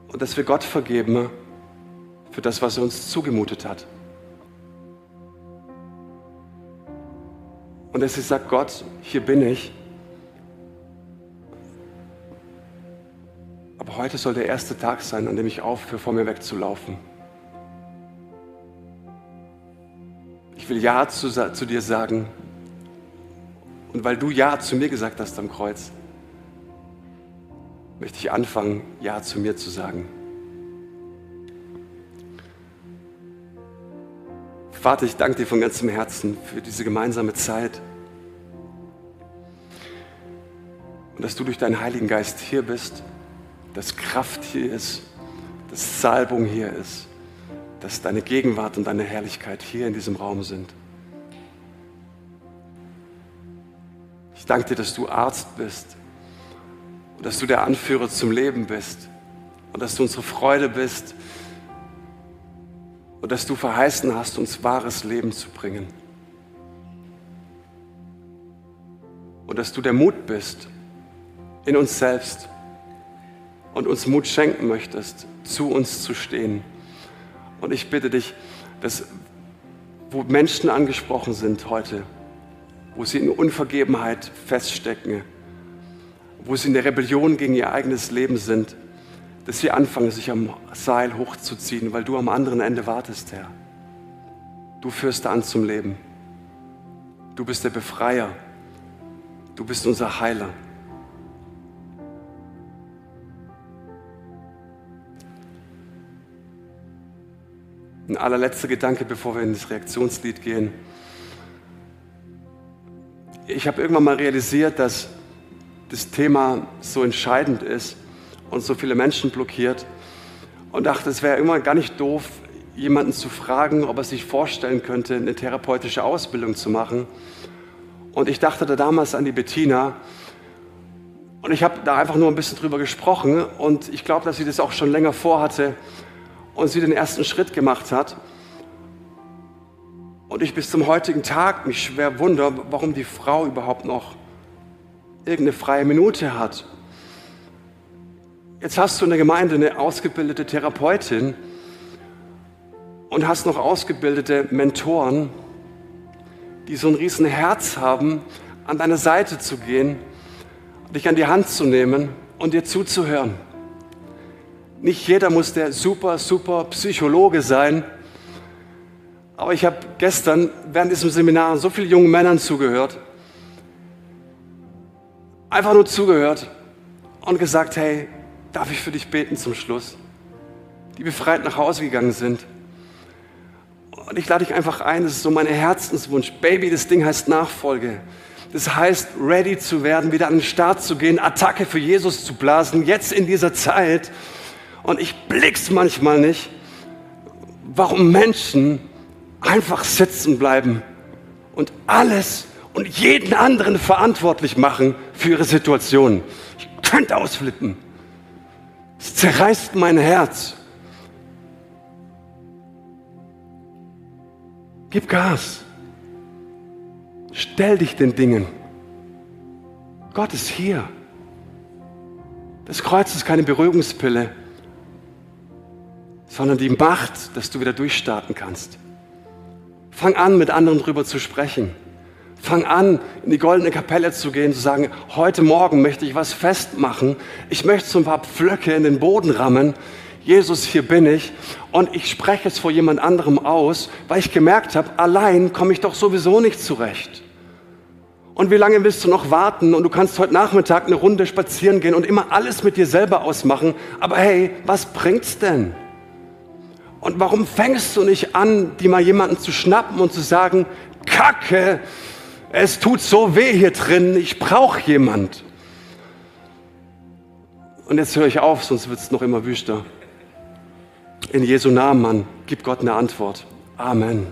Und dass wir Gott vergeben für das, was er uns zugemutet hat. Und dass ich sage, Gott, hier bin ich. Aber heute soll der erste Tag sein, an dem ich aufhöre, vor mir wegzulaufen. Ich will Ja zu, zu dir sagen. Und weil du Ja zu mir gesagt hast am Kreuz, möchte ich anfangen, Ja zu mir zu sagen. Vater, ich danke dir von ganzem Herzen für diese gemeinsame Zeit. Und dass du durch deinen Heiligen Geist hier bist, dass Kraft hier ist, dass Salbung hier ist, dass deine Gegenwart und deine Herrlichkeit hier in diesem Raum sind. Ich danke dir, dass du Arzt bist und dass du der Anführer zum Leben bist und dass du unsere Freude bist und dass du verheißen hast, uns wahres Leben zu bringen. Und dass du der Mut bist in uns selbst und uns Mut schenken möchtest, zu uns zu stehen. Und ich bitte dich, dass wo Menschen angesprochen sind heute, wo sie in Unvergebenheit feststecken, wo sie in der Rebellion gegen ihr eigenes Leben sind, dass sie anfangen, sich am Seil hochzuziehen, weil du am anderen Ende wartest, Herr. Du führst an zum Leben. Du bist der Befreier. Du bist unser Heiler. Ein allerletzter Gedanke, bevor wir in das Reaktionslied gehen. Ich habe irgendwann mal realisiert, dass das Thema so entscheidend ist und so viele Menschen blockiert und dachte, es wäre immer gar nicht doof, jemanden zu fragen, ob er sich vorstellen könnte, eine therapeutische Ausbildung zu machen. Und ich dachte da damals an die Bettina und ich habe da einfach nur ein bisschen drüber gesprochen und ich glaube, dass sie das auch schon länger vorhatte und sie den ersten Schritt gemacht hat. Und ich bis zum heutigen Tag mich schwer wundere, warum die Frau überhaupt noch irgendeine freie Minute hat. Jetzt hast du in der Gemeinde eine ausgebildete Therapeutin und hast noch ausgebildete Mentoren, die so ein riesen Herz haben, an deine Seite zu gehen, dich an die Hand zu nehmen und dir zuzuhören. Nicht jeder muss der super, super Psychologe sein. Aber ich habe gestern während diesem Seminar so vielen jungen Männern zugehört. Einfach nur zugehört und gesagt, hey, darf ich für dich beten zum Schluss? Die befreit nach Hause gegangen sind. Und ich lade dich einfach ein, das ist so mein Herzenswunsch. Baby, das Ding heißt Nachfolge. Das heißt, ready zu werden, wieder an den Start zu gehen, Attacke für Jesus zu blasen, jetzt in dieser Zeit und ich blick's manchmal nicht, warum Menschen einfach sitzen bleiben und alles und jeden anderen verantwortlich machen für ihre Situation. Ich könnte ausflippen. Es zerreißt mein Herz. Gib Gas. Stell dich den Dingen. Gott ist hier. Das Kreuz ist keine Beruhigungspille sondern die Macht, dass du wieder durchstarten kannst. Fang an, mit anderen darüber zu sprechen. Fang an, in die goldene Kapelle zu gehen, zu sagen, heute Morgen möchte ich was festmachen. Ich möchte so ein paar Pflöcke in den Boden rammen. Jesus, hier bin ich. Und ich spreche es vor jemand anderem aus, weil ich gemerkt habe, allein komme ich doch sowieso nicht zurecht. Und wie lange willst du noch warten? Und du kannst heute Nachmittag eine Runde spazieren gehen und immer alles mit dir selber ausmachen. Aber hey, was bringt's denn? Und warum fängst du nicht an, die mal jemanden zu schnappen und zu sagen, Kacke, es tut so weh hier drin, ich brauche jemand. Und jetzt höre ich auf, sonst wird es noch immer wüster. In Jesu Namen, Mann, gib Gott eine Antwort. Amen.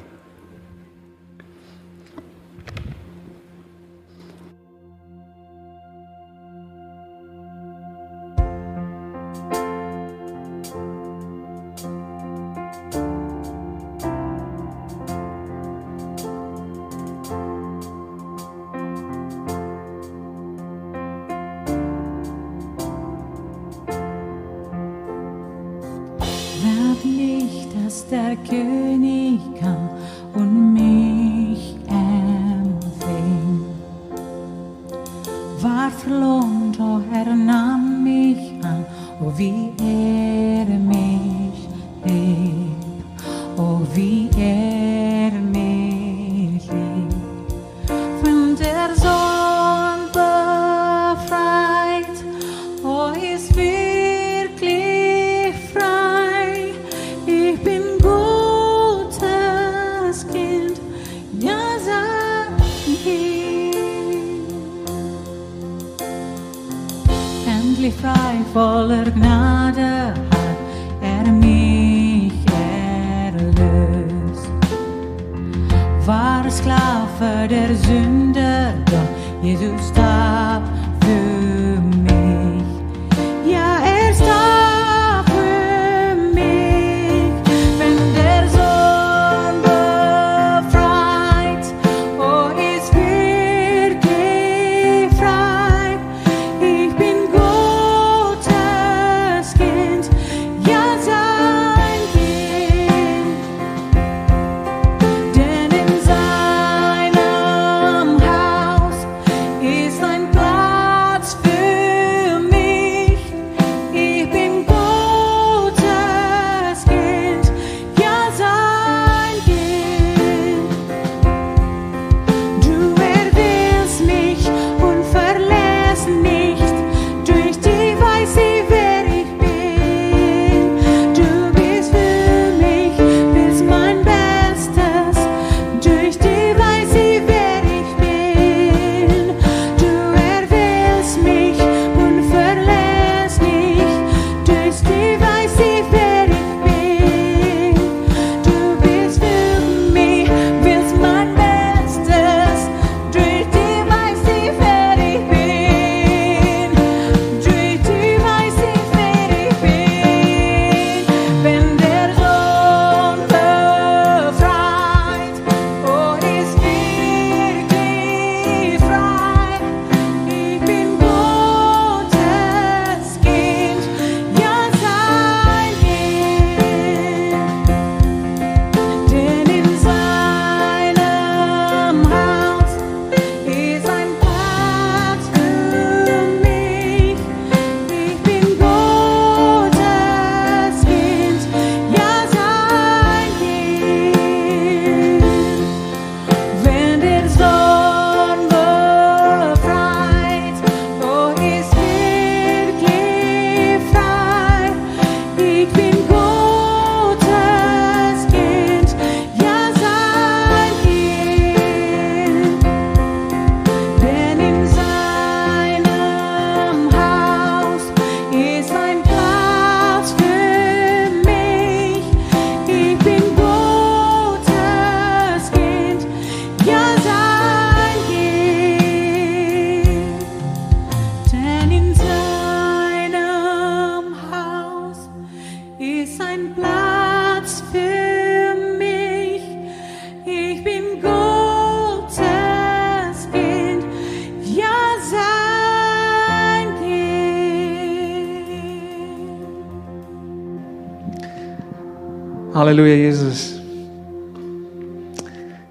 Halleluja, Jesus.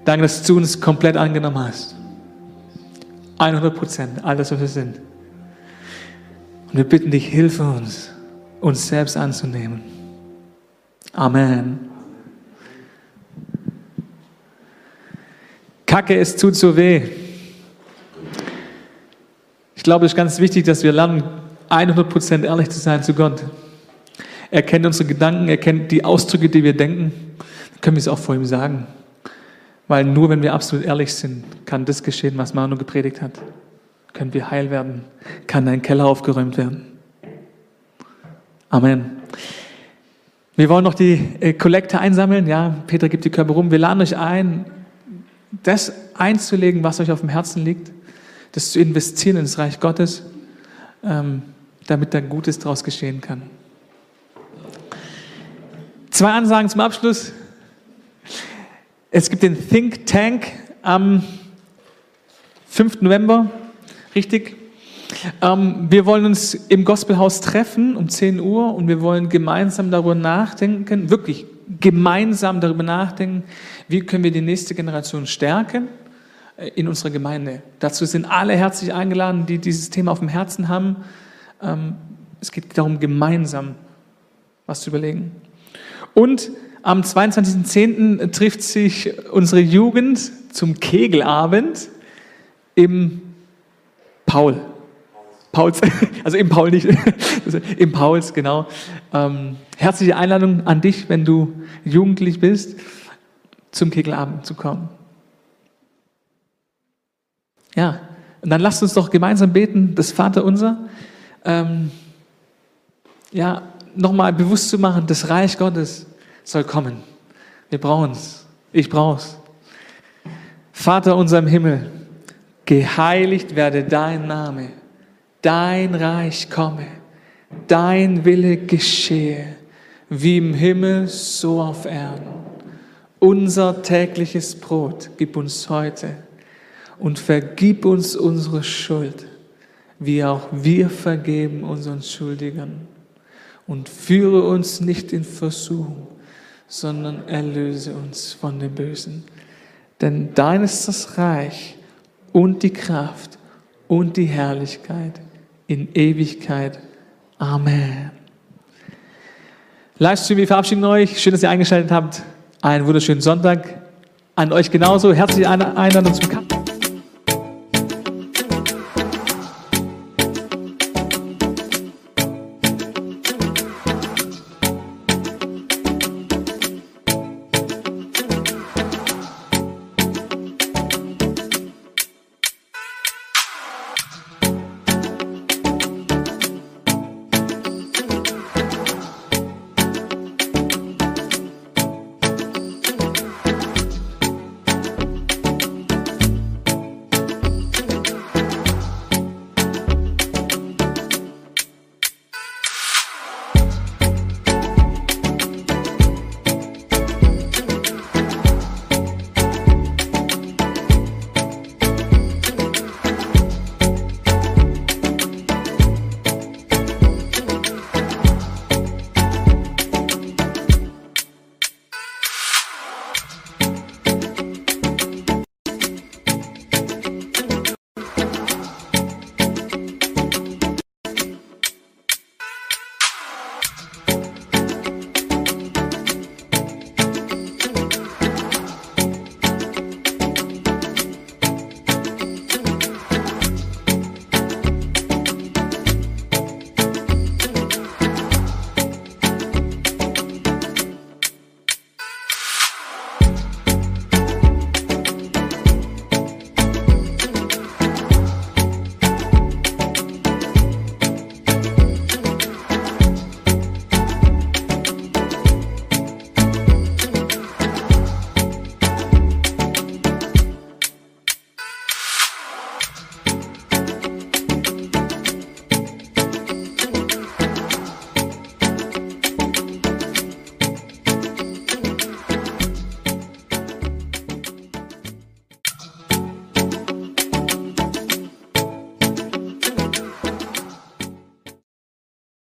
Danke, dass du uns komplett angenommen hast. 100 Prozent, alles, was wir sind. Und wir bitten dich, hilfe uns, uns selbst anzunehmen. Amen. Kacke, es tut so weh. Ich glaube, es ist ganz wichtig, dass wir lernen, 100% ehrlich zu sein zu Gott. Er kennt unsere Gedanken, er kennt die Ausdrücke, die wir denken. Dann können wir es auch vor ihm sagen. Weil nur wenn wir absolut ehrlich sind, kann das geschehen, was Manu gepredigt hat. Können wir heil werden, kann dein Keller aufgeräumt werden. Amen. Wir wollen noch die äh, Kollekte einsammeln. Ja, Peter gibt die Körper rum. Wir laden euch ein, das einzulegen, was euch auf dem Herzen liegt, das zu investieren ins Reich Gottes, ähm, damit da Gutes daraus geschehen kann. Zwei Ansagen zum Abschluss. Es gibt den Think Tank am 5. November, richtig? Ähm, wir wollen uns im Gospelhaus treffen um 10 Uhr und wir wollen gemeinsam darüber nachdenken, wirklich gemeinsam darüber nachdenken, wie können wir die nächste Generation stärken in unserer Gemeinde. Dazu sind alle herzlich eingeladen, die dieses Thema auf dem Herzen haben. Ähm, es geht darum, gemeinsam was zu überlegen. Und am 22.10. trifft sich unsere Jugend zum Kegelabend im Paul. Pauls, also im Paul nicht, im Pauls, genau. Ähm, herzliche Einladung an dich, wenn du jugendlich bist, zum Kegelabend zu kommen. Ja, und dann lasst uns doch gemeinsam beten, das Vaterunser. Ähm, ja, nochmal bewusst zu machen, das Reich Gottes soll kommen. Wir brauchen es. Ich brauche es. Vater unser im Himmel, geheiligt werde dein Name, dein Reich komme, dein Wille geschehe, wie im Himmel, so auf Erden. Unser tägliches Brot gib uns heute und vergib uns unsere Schuld, wie auch wir vergeben unseren Schuldigern. Und führe uns nicht in Versuchung, sondern erlöse uns von dem Bösen. Denn dein ist das Reich und die Kraft und die Herrlichkeit in Ewigkeit. Amen. Livestream, wir verabschieden euch. Schön, dass ihr eingeschaltet habt. Einen wunderschönen Sonntag. An euch genauso. Herzliche Einladung zum Kaffee.